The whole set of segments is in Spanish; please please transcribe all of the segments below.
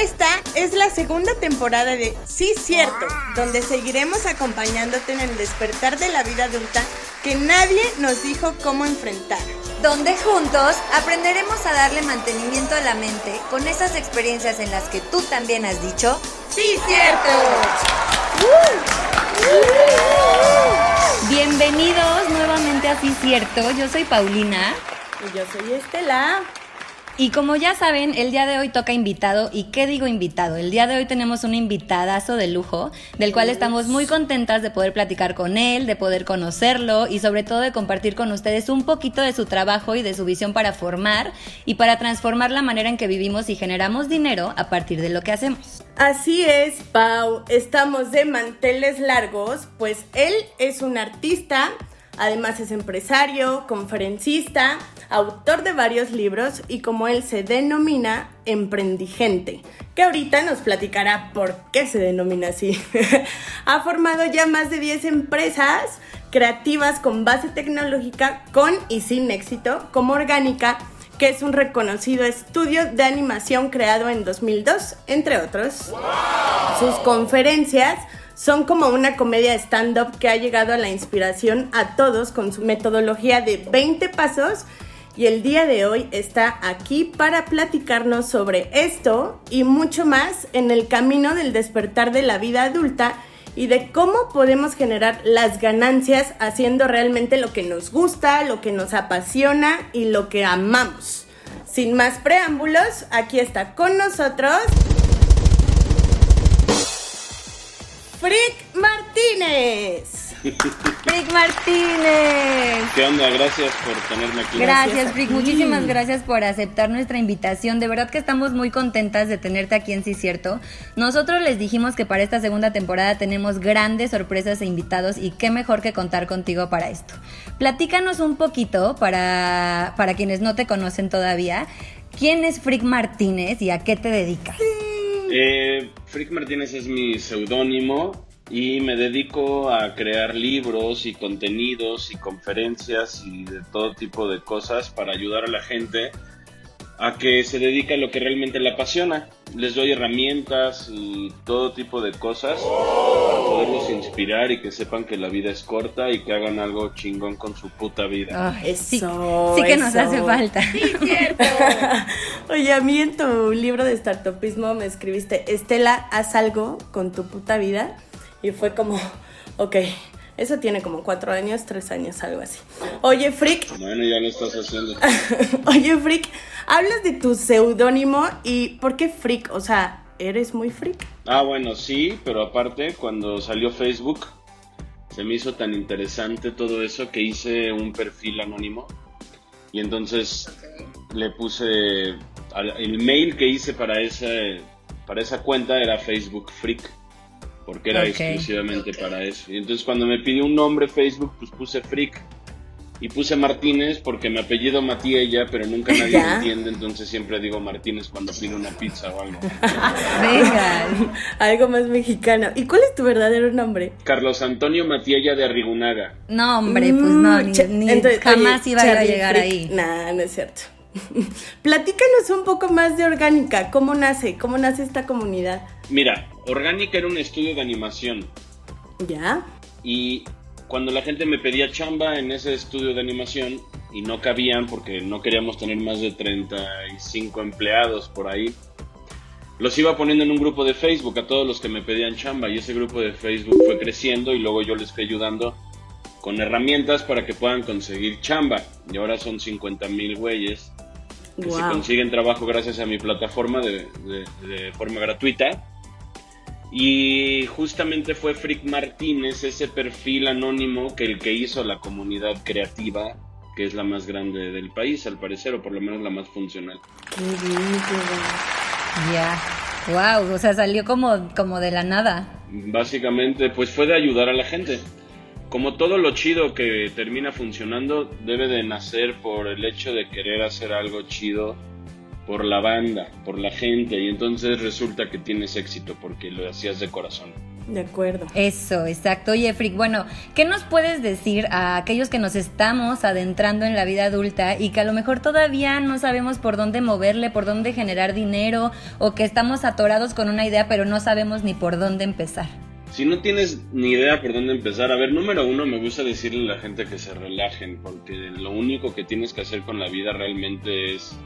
Esta es la segunda temporada de Sí Cierto, donde seguiremos acompañándote en el despertar de la vida adulta que nadie nos dijo cómo enfrentar. Donde juntos aprenderemos a darle mantenimiento a la mente con esas experiencias en las que tú también has dicho Sí Cierto. Bienvenidos nuevamente a Sí Cierto, yo soy Paulina. Y yo soy Estela. Y como ya saben, el día de hoy toca invitado. ¿Y qué digo invitado? El día de hoy tenemos un invitadazo de lujo, del cual estamos muy contentas de poder platicar con él, de poder conocerlo y sobre todo de compartir con ustedes un poquito de su trabajo y de su visión para formar y para transformar la manera en que vivimos y generamos dinero a partir de lo que hacemos. Así es, Pau. Estamos de manteles largos, pues él es un artista Además es empresario, conferencista, autor de varios libros y como él se denomina, emprendigente, que ahorita nos platicará por qué se denomina así. ha formado ya más de 10 empresas creativas con base tecnológica con y sin éxito, como Orgánica, que es un reconocido estudio de animación creado en 2002, entre otros. Sus conferencias son como una comedia stand-up que ha llegado a la inspiración a todos con su metodología de 20 pasos y el día de hoy está aquí para platicarnos sobre esto y mucho más en el camino del despertar de la vida adulta y de cómo podemos generar las ganancias haciendo realmente lo que nos gusta, lo que nos apasiona y lo que amamos. Sin más preámbulos, aquí está con nosotros Frick Martínez. Frick Martínez. ¿Qué onda? Gracias por tenerme aquí. Gracias, Frick. Muchísimas gracias por aceptar nuestra invitación. De verdad que estamos muy contentas de tenerte aquí en Sí Cierto. Nosotros les dijimos que para esta segunda temporada tenemos grandes sorpresas e invitados y qué mejor que contar contigo para esto. Platícanos un poquito para, para quienes no te conocen todavía. ¿Quién es Frick Martínez y a qué te dedicas? Eh, Frick Martínez es mi seudónimo y me dedico a crear libros y contenidos y conferencias y de todo tipo de cosas para ayudar a la gente a que se dedique a lo que realmente le apasiona. Les doy herramientas y todo tipo de cosas para poderlos inspirar y que sepan que la vida es corta y que hagan algo chingón con su puta vida. eso, sí, que nos hace falta. Sí, cierto. Oye, a mí en tu libro de startupismo me escribiste, Estela, haz algo con tu puta vida. Y fue como, ok, eso tiene como cuatro años, tres años, algo así. Oye, Frick. Bueno, ya lo estás haciendo. Oye, Frick, hablas de tu seudónimo y ¿por qué Frick? O sea, ¿eres muy Frick? Ah, bueno, sí, pero aparte, cuando salió Facebook, se me hizo tan interesante todo eso que hice un perfil anónimo. Y entonces le puse. El mail que hice para, ese, para esa cuenta era Facebook Freak porque era exclusivamente para eso. Y entonces cuando me pidió un nombre Facebook, pues puse Freak. Y puse Martínez porque mi apellido Matíella, pero nunca nadie me entiende, entonces siempre digo Martínez cuando pido una pizza o algo. Venga, algo más mexicano. ¿Y cuál es tu verdadero nombre? Carlos Antonio Matiella de Arrigunaga. No, hombre, pues no, ni, mm, jamás iba a llegar ahí. Nah, no es cierto. Platícanos un poco más de Orgánica, ¿cómo nace? ¿Cómo nace esta comunidad? Mira, Orgánica era un estudio de animación. ¿Ya? Y cuando la gente me pedía chamba en ese estudio de animación y no cabían porque no queríamos tener más de 35 empleados por ahí, los iba poniendo en un grupo de Facebook a todos los que me pedían chamba y ese grupo de Facebook fue creciendo y luego yo les fui ayudando con herramientas para que puedan conseguir chamba. Y ahora son 50 mil güeyes que se consiguen trabajo gracias a mi plataforma de, forma gratuita. Y justamente fue Frick Martínez, ese perfil anónimo que el que hizo la comunidad creativa, que es la más grande del país, al parecer, o por lo menos la más funcional. Ya. Wow, o sea, salió como, como de la nada. Básicamente, pues fue de ayudar a la gente como todo lo chido que termina funcionando, debe de nacer por el hecho de querer hacer algo chido por la banda, por la gente, y entonces resulta que tienes éxito porque lo hacías de corazón. De acuerdo. Eso, exacto. Oye, Frick, bueno, ¿qué nos puedes decir a aquellos que nos estamos adentrando en la vida adulta y que a lo mejor todavía no sabemos por dónde moverle, por dónde generar dinero o que estamos atorados con una idea pero no sabemos ni por dónde empezar? Si no tienes ni idea por dónde empezar, a ver, número uno, me gusta decirle a la gente que se relajen, porque lo único que tienes que hacer con la vida realmente es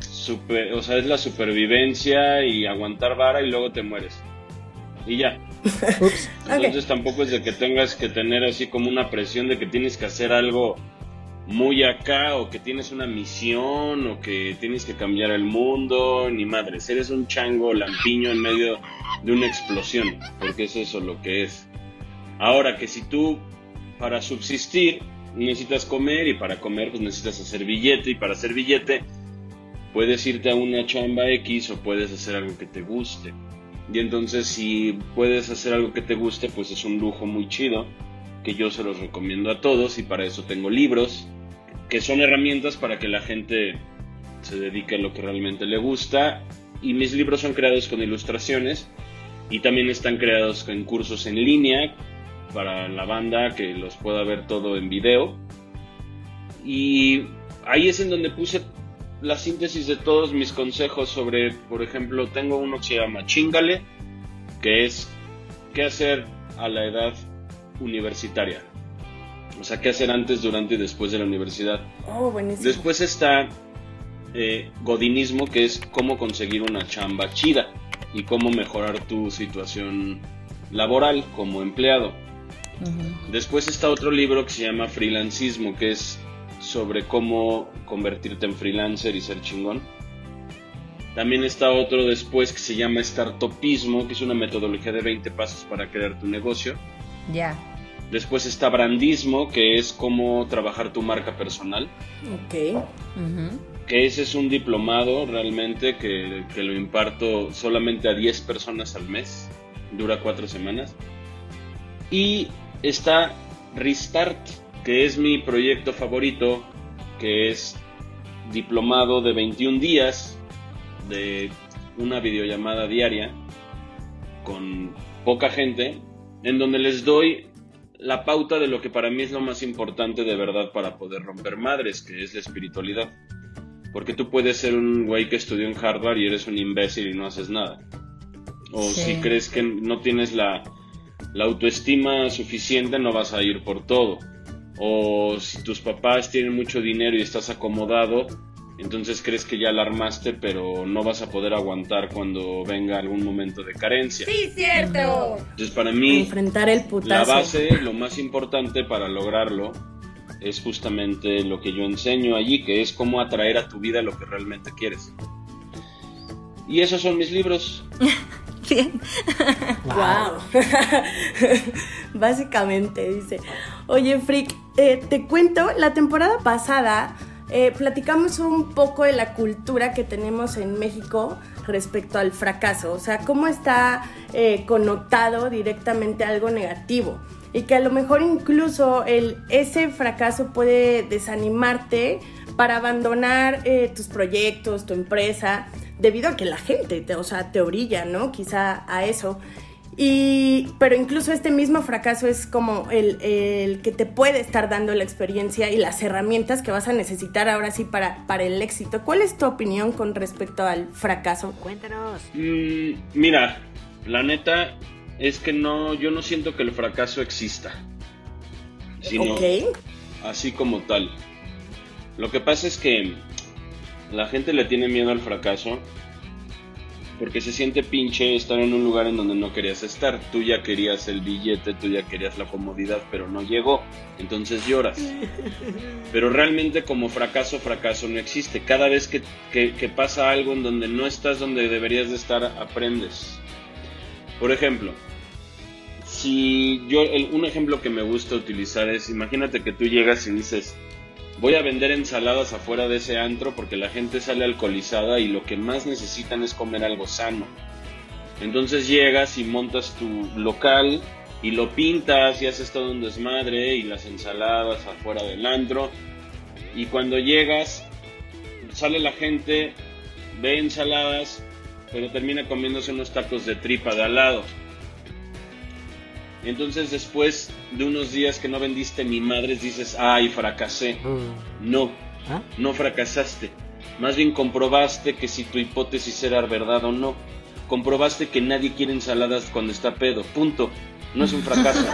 super, o sea, es la supervivencia y aguantar vara y luego te mueres. Y ya. Entonces tampoco es de que tengas que tener así como una presión de que tienes que hacer algo muy acá o que tienes una misión o que tienes que cambiar el mundo, ni madres, eres un chango lampiño en medio de una explosión, porque es eso lo que es. Ahora que si tú para subsistir necesitas comer y para comer pues necesitas hacer billete y para hacer billete puedes irte a una chamba X o puedes hacer algo que te guste. Y entonces si puedes hacer algo que te guste, pues es un lujo muy chido, que yo se los recomiendo a todos y para eso tengo libros, que son herramientas para que la gente se dedique a lo que realmente le gusta. Y mis libros son creados con ilustraciones y también están creados en cursos en línea para la banda que los pueda ver todo en video. Y ahí es en donde puse la síntesis de todos mis consejos sobre, por ejemplo, tengo uno que se llama Chingale, que es qué hacer a la edad universitaria. O sea, qué hacer antes, durante y después de la universidad. Oh, buenísimo. Después está eh, Godinismo, que es cómo conseguir una chamba chida y cómo mejorar tu situación laboral como empleado. Después está otro libro que se llama Freelancismo, que es sobre cómo convertirte en freelancer y ser chingón. También está otro después que se llama Startupismo, que es una metodología de 20 pasos para crear tu negocio. Ya. Después está Brandismo, que es cómo trabajar tu marca personal. Ok. Que ese es un diplomado realmente que, que lo imparto solamente a 10 personas al mes. Dura 4 semanas. Y está Restart, que es mi proyecto favorito, que es diplomado de 21 días de una videollamada diaria con poca gente, en donde les doy la pauta de lo que para mí es lo más importante de verdad para poder romper madres, que es la espiritualidad. Porque tú puedes ser un güey que estudió en Harvard y eres un imbécil y no haces nada. O si crees que no tienes la, la autoestima suficiente, no vas a ir por todo o si tus papás tienen mucho dinero y estás acomodado, entonces crees que ya la armaste, pero no vas a poder aguantar cuando venga algún momento de carencia. Sí, cierto. Entonces para mí, enfrentar el la base, lo más importante para lograrlo, es justamente lo que yo enseño allí, que es cómo atraer a tu vida lo que realmente quieres. Y esos son mis libros. Bien. Wow. Básicamente dice, oye Frick, eh, te cuento, la temporada pasada eh, platicamos un poco de la cultura que tenemos en México respecto al fracaso, o sea, cómo está eh, connotado directamente algo negativo y que a lo mejor incluso ese fracaso puede desanimarte para abandonar tus proyectos, tu empresa, debido a que la gente, te, o sea, te orilla, ¿no? Quizá a eso. Y, pero incluso este mismo fracaso es como el, que te puede estar dando la experiencia y las herramientas que vas a necesitar ahora sí para, para el éxito. ¿Cuál es tu opinión con respecto al fracaso? Cuéntanos. Mm, mira, la neta es que no, yo no siento que el fracaso exista. Sino así como tal. Lo que pasa es que la gente le tiene miedo al fracaso porque se siente pinche estar en un lugar en donde no querías estar. Tú ya querías el billete, tú ya querías la comodidad, pero no llegó. Entonces lloras. Pero realmente como fracaso, fracaso no existe. Cada vez que, pasa algo en donde no estás donde deberías de estar, aprendes. Por ejemplo, si yo, un ejemplo que me gusta utilizar es, imagínate que tú llegas y dices, voy a vender ensaladas afuera de ese antro porque la gente sale alcoholizada y lo que más necesitan es comer algo sano. Entonces llegas y montas tu local y lo pintas y haces todo un desmadre y las ensaladas afuera del antro. Y cuando llegas, sale la gente, ve ensaladas, pero termina comiéndose unos tacos de tripa de al lado. Entonces después de unos días que no vendiste ni madres dices, ay, fracasé. Mm. No, ¿Ah? no fracasaste. Más bien comprobaste que si tu hipótesis era verdad o no. Comprobaste que nadie quiere ensaladas cuando está pedo. Punto. No es un fracaso.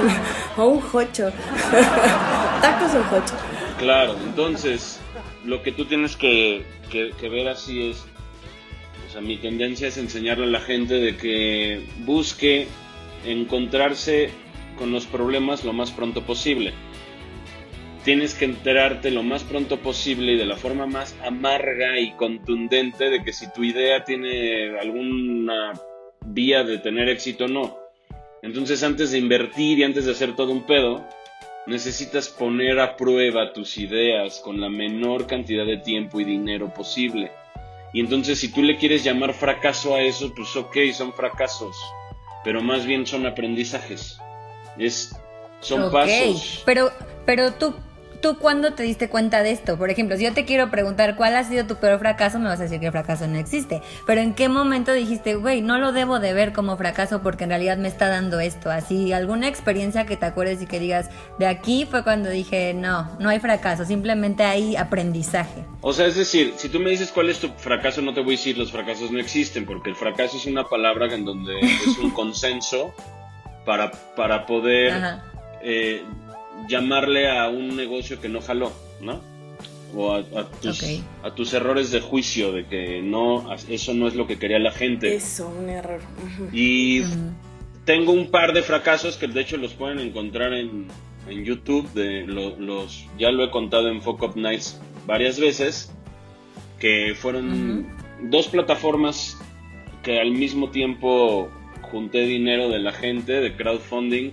O un jocho. Tacos o jocho. claro, entonces lo que tú tienes que, que- que ver así es, o sea, mi tendencia es enseñarle a la gente de que busque encontrarse con los problemas lo más pronto posible. Tienes que enterarte lo más pronto posible y de la forma más amarga y contundente de que si tu idea tiene alguna vía de tener éxito o no. Entonces antes de invertir y antes de hacer todo un pedo, necesitas poner a prueba tus ideas con la menor cantidad de tiempo y dinero posible. Y entonces si tú le quieres llamar fracaso a eso, pues ok, son fracasos, pero más bien son aprendizajes. Es, son Ok, pasos. Pero, pero tú, ¿tú cuándo te diste cuenta de esto? Por ejemplo, si yo te quiero preguntar cuál ha sido tu peor fracaso, me vas a decir que el fracaso no existe. Pero ¿en qué momento dijiste, güey, no lo debo de ver como fracaso porque en realidad me está dando esto? Así, alguna experiencia que te acuerdes y que digas, de aquí fue cuando dije, no, no hay fracaso, simplemente hay aprendizaje. O sea, es decir, si tú me dices cuál es tu fracaso, no te voy a decir los fracasos no existen, porque el fracaso es una palabra en donde es un consenso para, para poder Ajá. eh, llamarle a un negocio que no jaló, ¿no? O a, a tus, Ok. a tus errores de juicio, de que no, eso no es lo que quería la gente. Eso, un error. Y tengo un par de fracasos que de hecho los pueden encontrar en, en YouTube. De lo- los, ya lo he contado en Fuck Up Nights varias veces. Que fueron dos plataformas que al mismo tiempo junté dinero de la gente de crowdfunding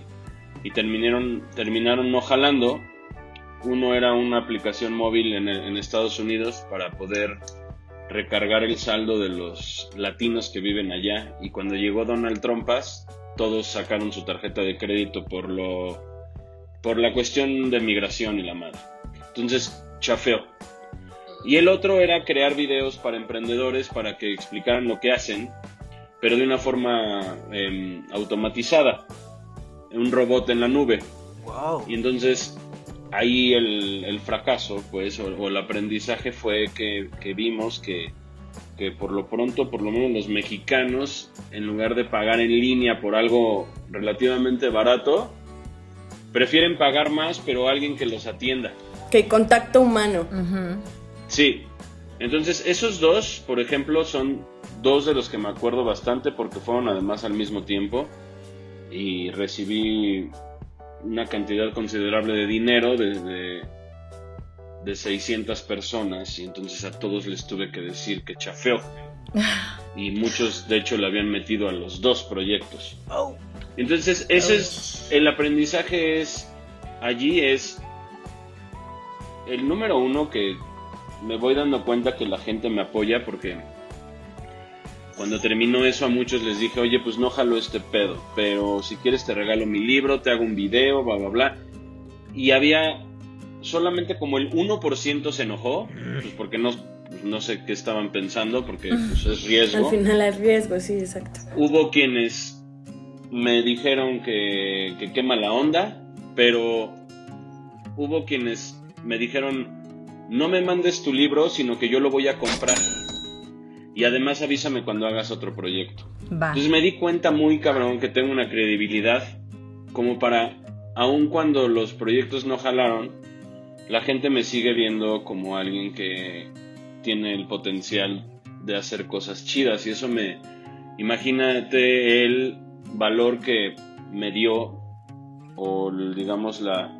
y terminaron, terminaron no jalando. Uno era una aplicación móvil en, Estados Unidos para poder recargar el saldo de los latinos que viven allá y cuando llegó Donald Trumpas todos sacaron su tarjeta de crédito por lo por la cuestión de migración y la madre. Entonces, chafeo. Y el otro era crear videos para emprendedores para que explicaran lo que hacen, pero de una forma em, automatizada. Un robot en la nube. Wow. Y entonces ahí el, el fracaso, pues, o, o el aprendizaje fue que, que vimos que, que por lo pronto, por lo menos los mexicanos, en lugar de pagar en línea por algo relativamente barato, prefieren pagar más, pero alguien que los atienda. Que contacto humano. Sí. Entonces, esos dos, por ejemplo, son dos de los que me acuerdo bastante porque fueron además al mismo tiempo y recibí una cantidad considerable de dinero de, de, de 600 personas y entonces a todos les tuve que decir que chafeo. Y muchos, de hecho, le habían metido a los dos proyectos. Oh. Entonces, ese es el aprendizaje es allí es el número uno que me voy dando cuenta que la gente me apoya porque cuando terminó eso a muchos les dije, oye, pues no jalo este pedo, pero si quieres te regalo mi libro, te hago un video, bla, bla, bla. Y había solamente como el 1% se enojó, pues porque no, pues no sé qué estaban pensando, porque pues, es riesgo Al final hay riesgo, sí, exacto. hubo quienes me dijeron que, que qué mala onda, pero hubo quienes me dijeron, no me mandes tu libro, sino que yo lo voy a comprar. Y además avísame cuando hagas otro proyecto. Va. Entonces me di cuenta muy cabrón que tengo una credibilidad como para, aun cuando los proyectos no jalaron, la gente me sigue viendo como alguien que tiene el potencial de hacer cosas chidas y eso me, imagínate el valor que me dio o digamos la,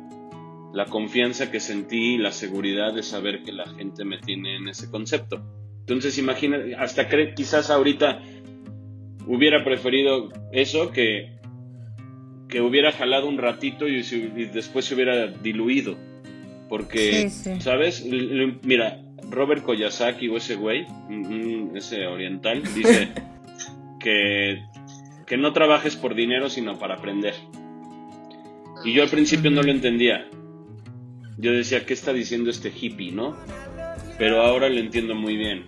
la confianza que sentí y la seguridad de saber que la gente me tiene en ese concepto. Entonces imagina, hasta cre- quizás ahorita hubiera preferido eso que, que hubiera jalado un ratito y, después se hubiera diluido. Porque, Sí, sí. ¿sabes? L- l- Mira, Robert Koyasaki o ese güey, ese oriental, dice que, que no trabajes por dinero sino para aprender. Y yo al principio no lo entendía. Yo decía, ¿qué está diciendo este hippie, no? Pero ahora lo entiendo muy bien.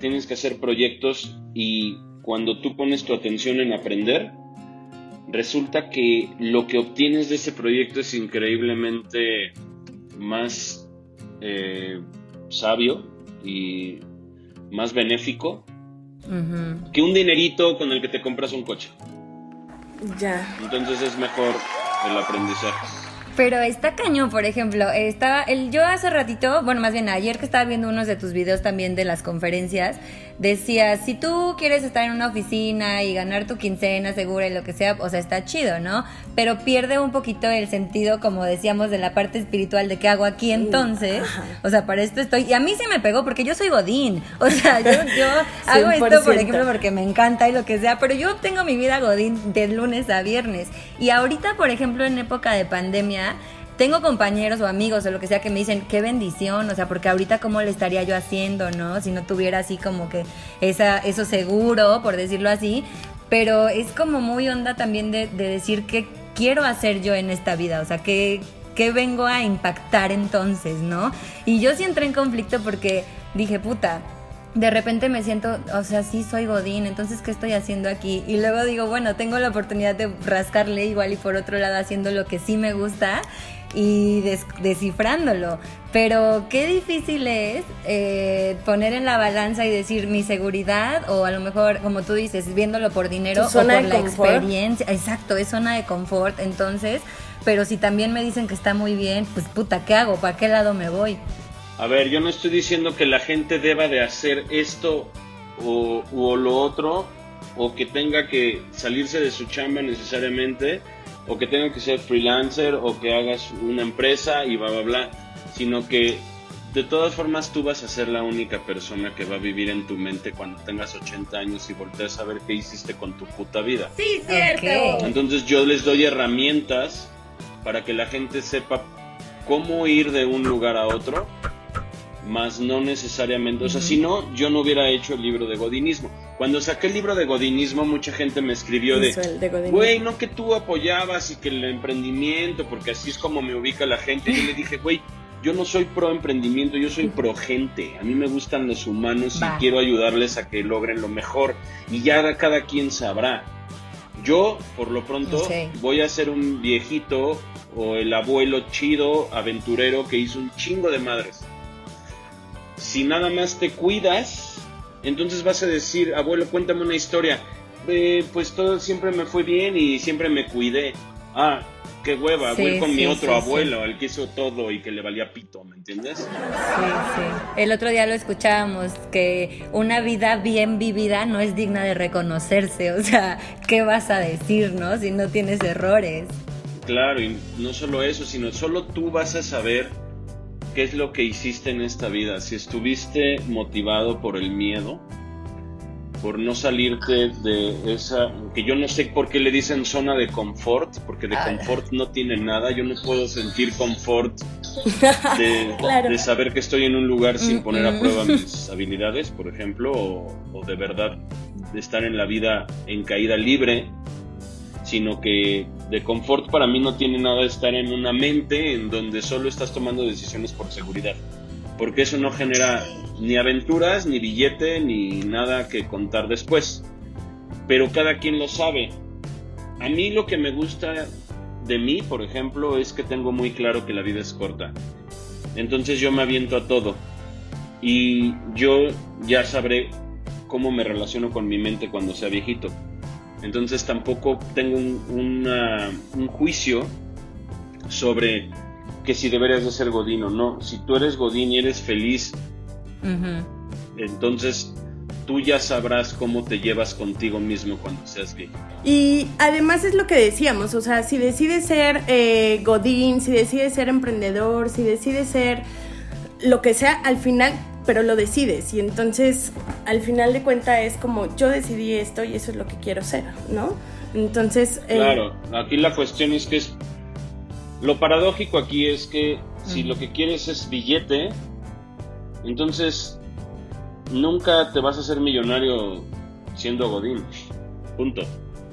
Tienes que hacer proyectos y cuando tú pones tu atención en aprender, resulta que lo que obtienes de ese proyecto es increíblemente más eh, sabio y más benéfico que un dinerito con el que te compras un coche. Ya. Entonces es mejor el aprendizaje. Pero está cañón, por ejemplo, estaba el yo hace ratito, bueno, más bien ayer que estaba viendo unos de tus videos también de las conferencias, decía, si tú quieres estar en una oficina y ganar tu quincena segura y lo que sea, o sea, está chido, ¿no? Pero pierde un poquito el sentido, como decíamos, de la parte espiritual de qué hago aquí entonces. O sea, para esto estoy. Y a mí se me pegó porque yo soy Godín. O sea, yo, yo hago esto, por ejemplo, porque me encanta y lo que sea, pero yo tengo mi vida Godín de lunes a viernes. Y ahorita, por ejemplo, en época de pandemia, tengo compañeros o amigos o lo que sea que me dicen, qué bendición, o sea, porque ahorita cómo le estaría yo haciendo, ¿no? Si no tuviera así como que esa, eso seguro, por decirlo así, pero es como muy onda también de, decir qué quiero hacer yo en esta vida, o sea, qué, qué vengo a impactar entonces, ¿no? Y yo sí entré en conflicto porque dije, puta, de repente me siento, o sea, sí soy Godín, entonces ¿qué estoy haciendo aquí? Y luego digo, bueno, tengo la oportunidad de rascarle igual y por otro lado haciendo lo que sí me gusta y descifrándolo. Pero qué difícil es eh, poner en la balanza y decir mi seguridad o a lo mejor, como tú dices, viéndolo por dinero o por la experiencia. Exacto, es zona de confort. Entonces, pero si también me dicen que está muy bien, pues puta, ¿qué hago? ¿Para qué lado me voy? A ver, yo no estoy diciendo que la gente deba de hacer esto o, lo otro, o que tenga que salirse de su chamba necesariamente, o que tenga que ser freelancer, o que hagas una empresa y bla, bla, bla, sino que de todas formas tú vas a ser la única persona que va a vivir en tu mente cuando tengas 80 años y volteas a ver qué hiciste con tu puta vida. Sí, cierto. Entonces yo les doy herramientas para que la gente sepa cómo ir de un lugar a otro más no necesariamente, o sea, si no, yo no hubiera hecho el libro de Godinismo. Cuando saqué el libro de Godinismo, mucha gente me escribió de, güey, no que tú apoyabas y que el emprendimiento, porque así es como me ubica la gente. Yo le dije, güey, yo no soy pro emprendimiento, yo soy pro gente. A mí me gustan los humanos y quiero ayudarles a que logren lo mejor. Y ya cada quien sabrá. Yo, por lo pronto, voy a ser un viejito o el abuelo chido, aventurero, que hizo un chingo de madres si nada más te cuidas, entonces vas a decir, abuelo, cuéntame una historia. Eh, pues todo siempre me fue bien y siempre me cuidé. Ah, qué hueva, voy con mi otro abuelo, el que hizo todo y que le valía pito, ¿me entiendes? Sí, sí. El otro día lo escuchábamos, que una vida bien vivida no es digna de reconocerse. O sea, ¿qué vas a decir, no? Si no tienes errores. Claro, y no solo eso, sino solo tú vas a saber qué es lo que hiciste en esta vida, si estuviste motivado por el miedo, por no salirte de esa, que yo no sé por qué le dicen zona de confort, porque de ah. confort no tiene nada, yo no puedo sentir confort de, saber que estoy en un lugar sin poner a prueba mis habilidades, por ejemplo, o, o de verdad de estar en la vida en caída libre, sino que de confort para mí no tiene nada estar en una mente en donde solo estás tomando decisiones por seguridad, porque eso no genera ni aventuras, ni billete, ni nada que contar después. Pero cada quien lo sabe. A mí lo que me gusta de mí, por ejemplo, es que tengo muy claro que la vida es corta. Entonces yo me aviento a todo. Y yo ya sabré cómo me relaciono con mi mente cuando sea viejito entonces tampoco tengo un, juicio sobre que si deberías de ser Godín o no. Si tú eres Godín y eres feliz, entonces tú ya sabrás cómo te llevas contigo mismo cuando seas bien. Y además es lo que decíamos, o sea, si decides ser eh, Godín, si decides ser emprendedor, si decides ser lo que sea, al final pero lo decides y entonces al final de cuenta es como yo decidí esto y eso es lo que quiero ser, ¿no? Entonces... Eh, claro, aquí la cuestión es que es... Lo paradójico aquí es que si lo que quieres es billete, entonces nunca te vas a hacer millonario siendo Godín. Punto.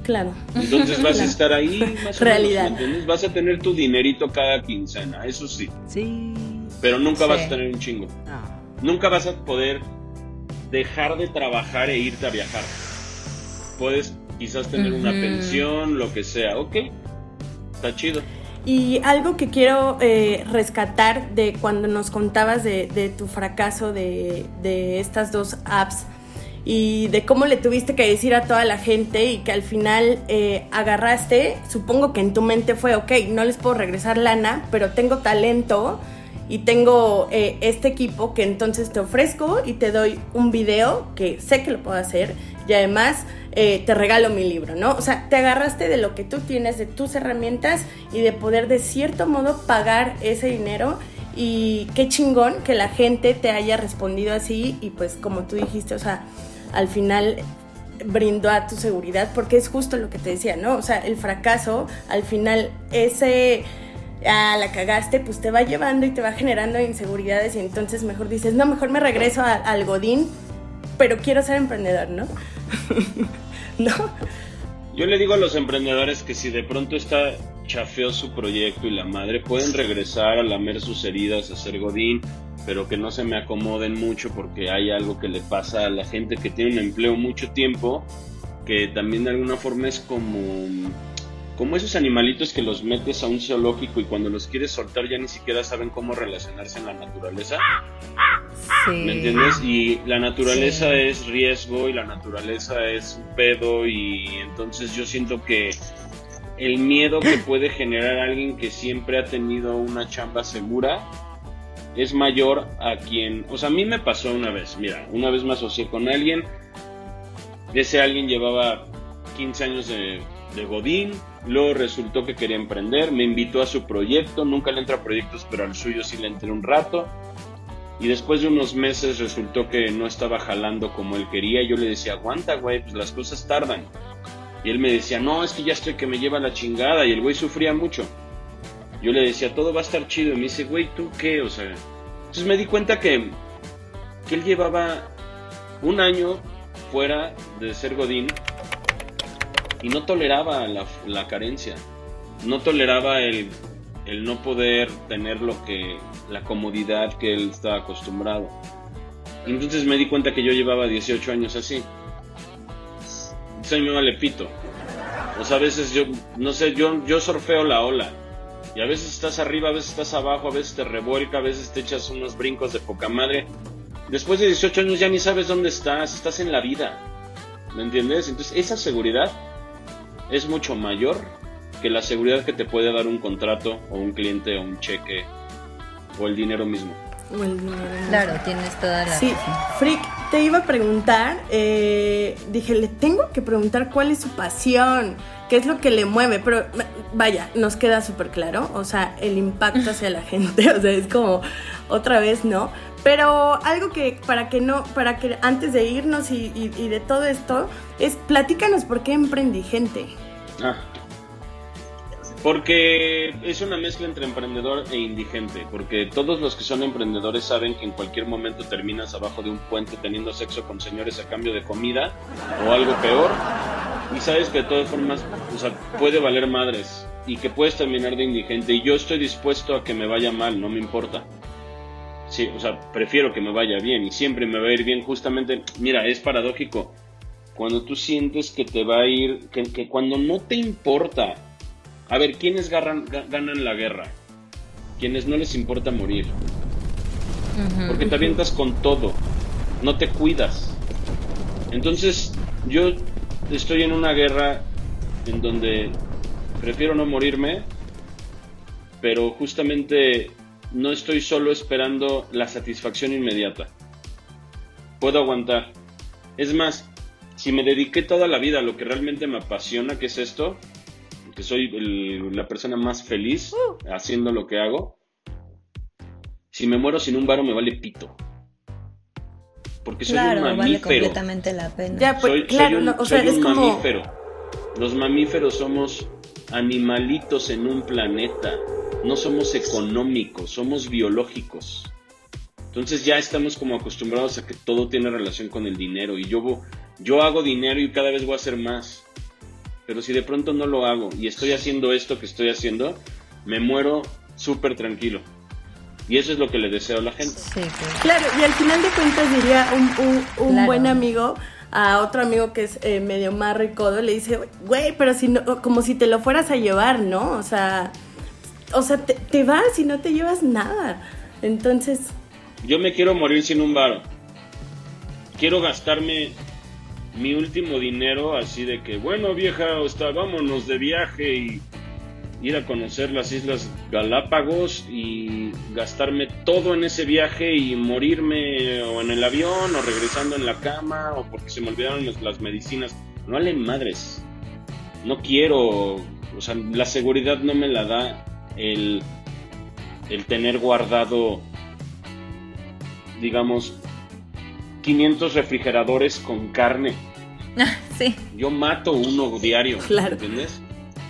Claro. Entonces vas a estar ahí más Realidad. Vas a tener tu dinerito cada quincena, eso sí. Sí. Pero nunca vas a tener un chingo. Nunca vas a poder dejar de trabajar e irte a viajar. Puedes quizás tener una pensión, lo que sea. Ok, está chido. Y algo que quiero eh, rescatar de cuando nos contabas de, tu fracaso de, estas dos apps y de cómo le tuviste que decir a toda la gente y que al final eh, agarraste, supongo que en tu mente fue, ok, no les puedo regresar lana, pero tengo talento y tengo eh, este equipo que entonces te ofrezco y te doy un video que sé que lo puedo hacer y además eh, te regalo mi libro, ¿no? O sea, te agarraste de lo que tú tienes, de tus herramientas y de poder de cierto modo pagar ese dinero y qué chingón que la gente te haya respondido así y pues como tú dijiste, o sea, al final brindó a tu seguridad porque es justo lo que te decía, ¿no? O sea, el fracaso, al final ese ah, la cagaste, pues te va llevando y te va generando inseguridades y entonces mejor dices, no, mejor me regreso al Godín, pero quiero ser emprendedor, ¿no? ¿No? Yo le digo a los emprendedores que si de pronto está chafeó su proyecto y la madre, pueden regresar a lamer sus heridas, a ser Godín, pero que no se me acomoden mucho porque hay algo que le pasa a la gente que tiene un empleo mucho tiempo, que también de alguna forma es como como esos animalitos que los metes a un zoológico y cuando los quieres soltar ya ni siquiera saben cómo relacionarse en la naturaleza. ¿Me entiendes? Y la naturaleza es riesgo y la naturaleza es un pedo y entonces yo siento que el miedo que puede generar alguien que siempre ha tenido una chamba segura es mayor a quien, o sea, a mí me pasó una vez, mira, una vez me asocié con alguien, ese alguien llevaba 15 años de, de Godín, Luego resultó que quería emprender, me invitó a su proyecto, nunca le entra a proyectos, pero al suyo sí le entré un rato. Y después de unos meses resultó que no estaba jalando como él quería. Yo le decía, aguanta, güey, pues las cosas tardan. Y él me decía, no, es que ya estoy que me lleva la chingada. Y el güey sufría mucho. Yo le decía, todo va a estar chido. Y me dice, güey, ¿tú qué? O sea, entonces me di cuenta que, que él llevaba un año fuera de ser Godín y no toleraba la, carencia, no toleraba el, no poder tener lo que, la comodidad que él estaba acostumbrado. entonces me di cuenta que yo llevaba 18 años así. Soy me vale pito. O sea, a veces yo, no sé, yo, yo surfeo la ola. Y a veces estás arriba, a veces estás abajo, a veces te revuelca, a veces te echas unos brincos de poca madre. Después de 18 años ya ni sabes dónde estás, estás en la vida. ¿Me entiendes? Entonces esa seguridad es mucho mayor que la seguridad que te puede dar un contrato o un cliente o un cheque o el dinero mismo. Claro, tienes toda la Sí, Frick, te iba a preguntar, eh, dije, le tengo que preguntar cuál es su pasión, qué es lo que le mueve, pero vaya, nos queda súper claro, o sea, el impacto hacia la gente, o sea, es como otra vez, ¿no? Pero algo que para que no, para que antes de irnos y, de todo esto, es platícanos por qué emprendí gente. Ah, porque es una mezcla entre emprendedor e indigente, porque todos los que son emprendedores saben que en cualquier momento terminas abajo de un puente teniendo sexo con señores a cambio de comida o algo peor, y sabes que de todas formas, o sea, puede valer madres y que puedes terminar de indigente y yo estoy dispuesto a que me vaya mal, no me importa. Sí, o sea, prefiero que me vaya bien y siempre me va a ir bien. Justamente, mira, es paradójico. Cuando tú sientes que te va a ir, que, cuando no te importa. A ver, ¿quiénes ganan, ganan la guerra? Quienes no les importa morir. Porque te avientas con todo. No te cuidas. Entonces, yo estoy en una guerra en donde prefiero no morirme, pero justamente no estoy solo esperando la satisfacción inmediata. Puedo aguantar. Es más, si me dediqué toda la vida a lo que realmente me apasiona, que es esto, que soy la persona más feliz uh. haciendo lo que hago, si me muero sin un varo me vale pito. Porque soy un mamífero. Vale completamente la pena. Pues, soy, un, mamífero. Los mamíferos somos animalitos en un planeta no somos económicos, somos biológicos. Entonces ya estamos como acostumbrados a que todo tiene relación con el dinero y yo, yo hago dinero y cada vez voy a hacer más. Pero si de pronto no lo hago y estoy haciendo esto que estoy haciendo, me muero súper tranquilo. Y eso es lo que le deseo a la gente. Claro, y al final de cuentas diría un, buen amigo, a otro amigo que es eh, medio más ricodo, le dice, güey, pero si no, como si te lo fueras a llevar, ¿no? O sea, o sea, te, vas y no te llevas nada. Entonces, Yo me quiero morir sin un varo. Quiero gastarme mi último dinero así de que, bueno vieja, o sea, vámonos de viaje y ir a conocer las Islas Galápagos y gastarme todo en ese viaje y morirme o en el avión o regresando en la cama o porque se me olvidaron las- medicinas. No vale madres. No quiero, o sea, la seguridad no me la da el, el tener guardado, digamos, 500 refrigeradores con carne. sí. Yo mato uno diario, Claro. ¿entiendes?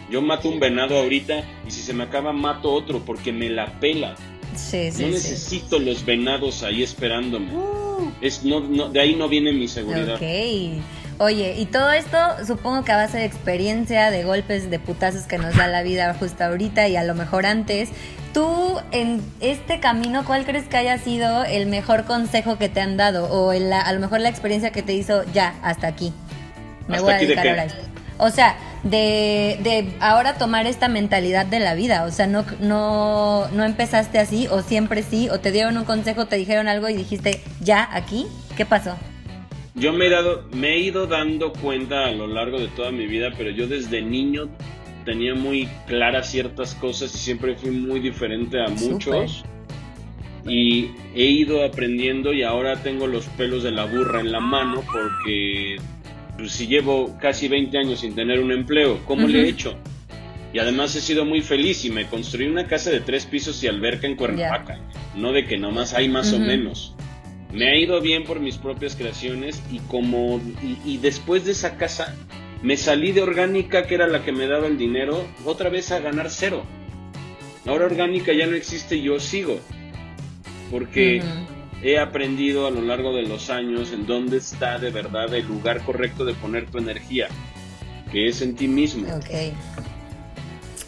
Yo mato un venado ahorita y si se me acaba mato otro porque me la pela. Sí, sí, no sí. necesito los venados ahí esperándome. Es, no, no, de ahí no viene mi seguridad. Ok. Oye, y todo esto supongo que a base de experiencia, de golpes, de putazos que nos da la vida justo ahorita y a lo mejor antes. Tú en este camino, ¿cuál crees que haya sido el mejor consejo que te han dado? O a lo mejor la experiencia que te hizo ya, hasta aquí. Me ¿Hasta voy a de dedicar ahora a esto. O sea, de, de ahora tomar esta mentalidad de la vida. O sea, no, no, no empezaste así, o siempre sí, o te dieron un consejo, te dijeron algo y dijiste, ya, aquí. ¿Qué pasó? Yo me he, dado, me he ido dando cuenta a lo largo de toda mi vida, pero yo desde niño tenía muy claras ciertas cosas y siempre fui muy diferente a muchos. Y he ido aprendiendo y ahora tengo los pelos de la burra en la mano porque pues, si llevo casi 20 años sin tener un empleo, ¿cómo le he hecho? Y además he sido muy feliz y me construí una casa de tres pisos y alberca en Cuernavaca. No de que nomás hay más o menos. Me ha ido bien por mis propias creaciones y como y, y después de esa casa me salí de orgánica que era la que me daba el dinero otra vez a ganar cero. Ahora orgánica ya no existe y yo sigo porque he aprendido a lo largo de los años en dónde está de verdad el lugar correcto de poner tu energía, que es en ti mismo, Ok.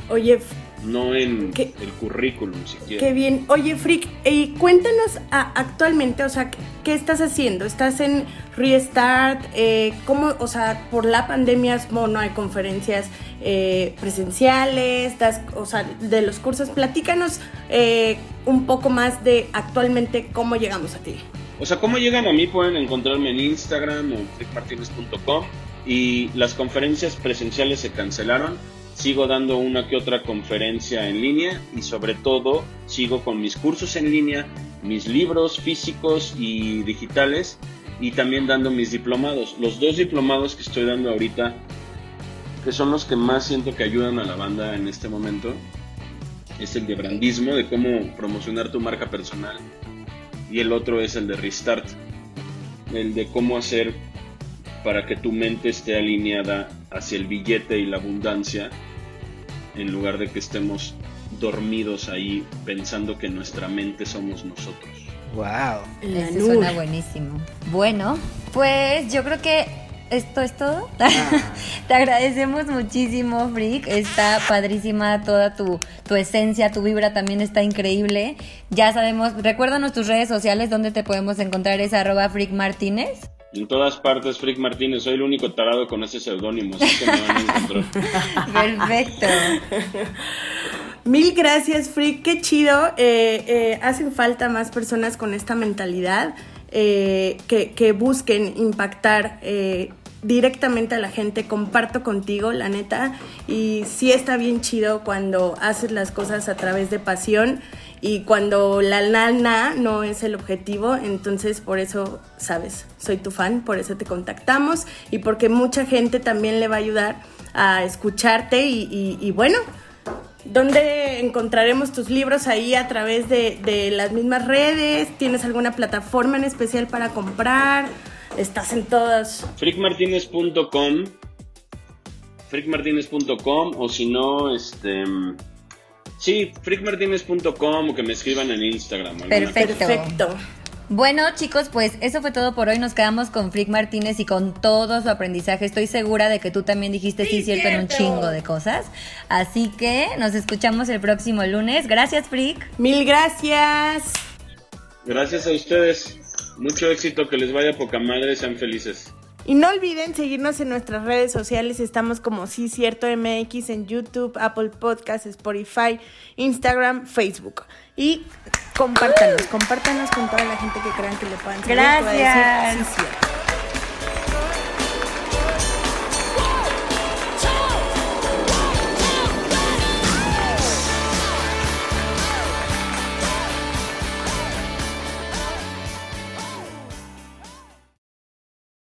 oye, no en ¿Qué? el currículum siquiera. qué bien. Oye, Frick, y cuéntanos a- actualmente, o sea, ¿qué, estás haciendo? ¿Estás en Restart? Eh, ¿Cómo, o sea, por la pandemia no hay conferencias eh, presenciales? Das, o sea, de los cursos, platícanos eh, un poco más de actualmente cómo llegamos a ti. O sea, ¿cómo llegan a mí? Pueden encontrarme en Instagram o en frickmartinez.com y las conferencias presenciales se cancelaron. Sigo dando una que otra conferencia en línea y sobre todo sigo con mis cursos en línea, mis libros físicos y digitales y también dando mis diplomados. Los dos diplomados que estoy dando ahorita, que son los que más siento que ayudan a la banda en este momento, es el de brandismo, de cómo promocionar tu marca personal y el otro es el de Restart, el de cómo hacer para que tu mente esté alineada hacia el billete y la abundancia, en lugar de que estemos dormidos ahí pensando que nuestra mente somos nosotros. Wow. La nube. suena buenísimo. Bueno, pues yo creo que esto es todo. Te agradecemos muchísimo, Frick. Está padrísima toda tu, tu esencia, tu vibra también está increíble. Ya sabemos, recuérdanos tus redes sociales donde te podemos encontrar, es arroba Frick Martínez. En todas partes, Frick Martínez, soy el único tarado con ese seudónimo, así que me. Perfecto. Mil gracias, Frick. Qué chido. Eh, eh, hacen falta más personas con esta mentalidad eh, que, que busquen impactar eh, directamente a la gente. Comparto contigo, la neta. Y sí está bien chido cuando haces las cosas a través de pasión y cuando la lana no es el objetivo. Entonces, por eso, sabes, soy tu fan, por eso te contactamos y porque mucha gente también le va a ayudar a escucharte y, bueno. ¿Dónde encontraremos tus libros ahí a través de, de las mismas redes? ¿Tienes alguna plataforma en especial para comprar? ¿Estás en todas? frickmartinez.com frickmartinez.com o si no, este... Sí, frickmartinez.com o que me escriban en Instagram. Perfecto. Perfecto. Bueno, chicos, pues eso fue todo por hoy. Nos quedamos con Frick Martínez y con todo su aprendizaje. Estoy segura de que tú también dijiste sí, cierto, en un chingo de cosas. Así que nos escuchamos el próximo lunes. Gracias, Frick. Mil gracias. Gracias a ustedes. Mucho éxito, que les vaya poca madre, sean felices. Y no olviden seguirnos en nuestras redes sociales. Estamos como Sí Cierto MX en YouTube, Apple Podcasts, Spotify, Instagram, Facebook. Y compártanos, compártanos con toda la gente que crean que le puedan servir, a decir Gracias. Sí Cierto.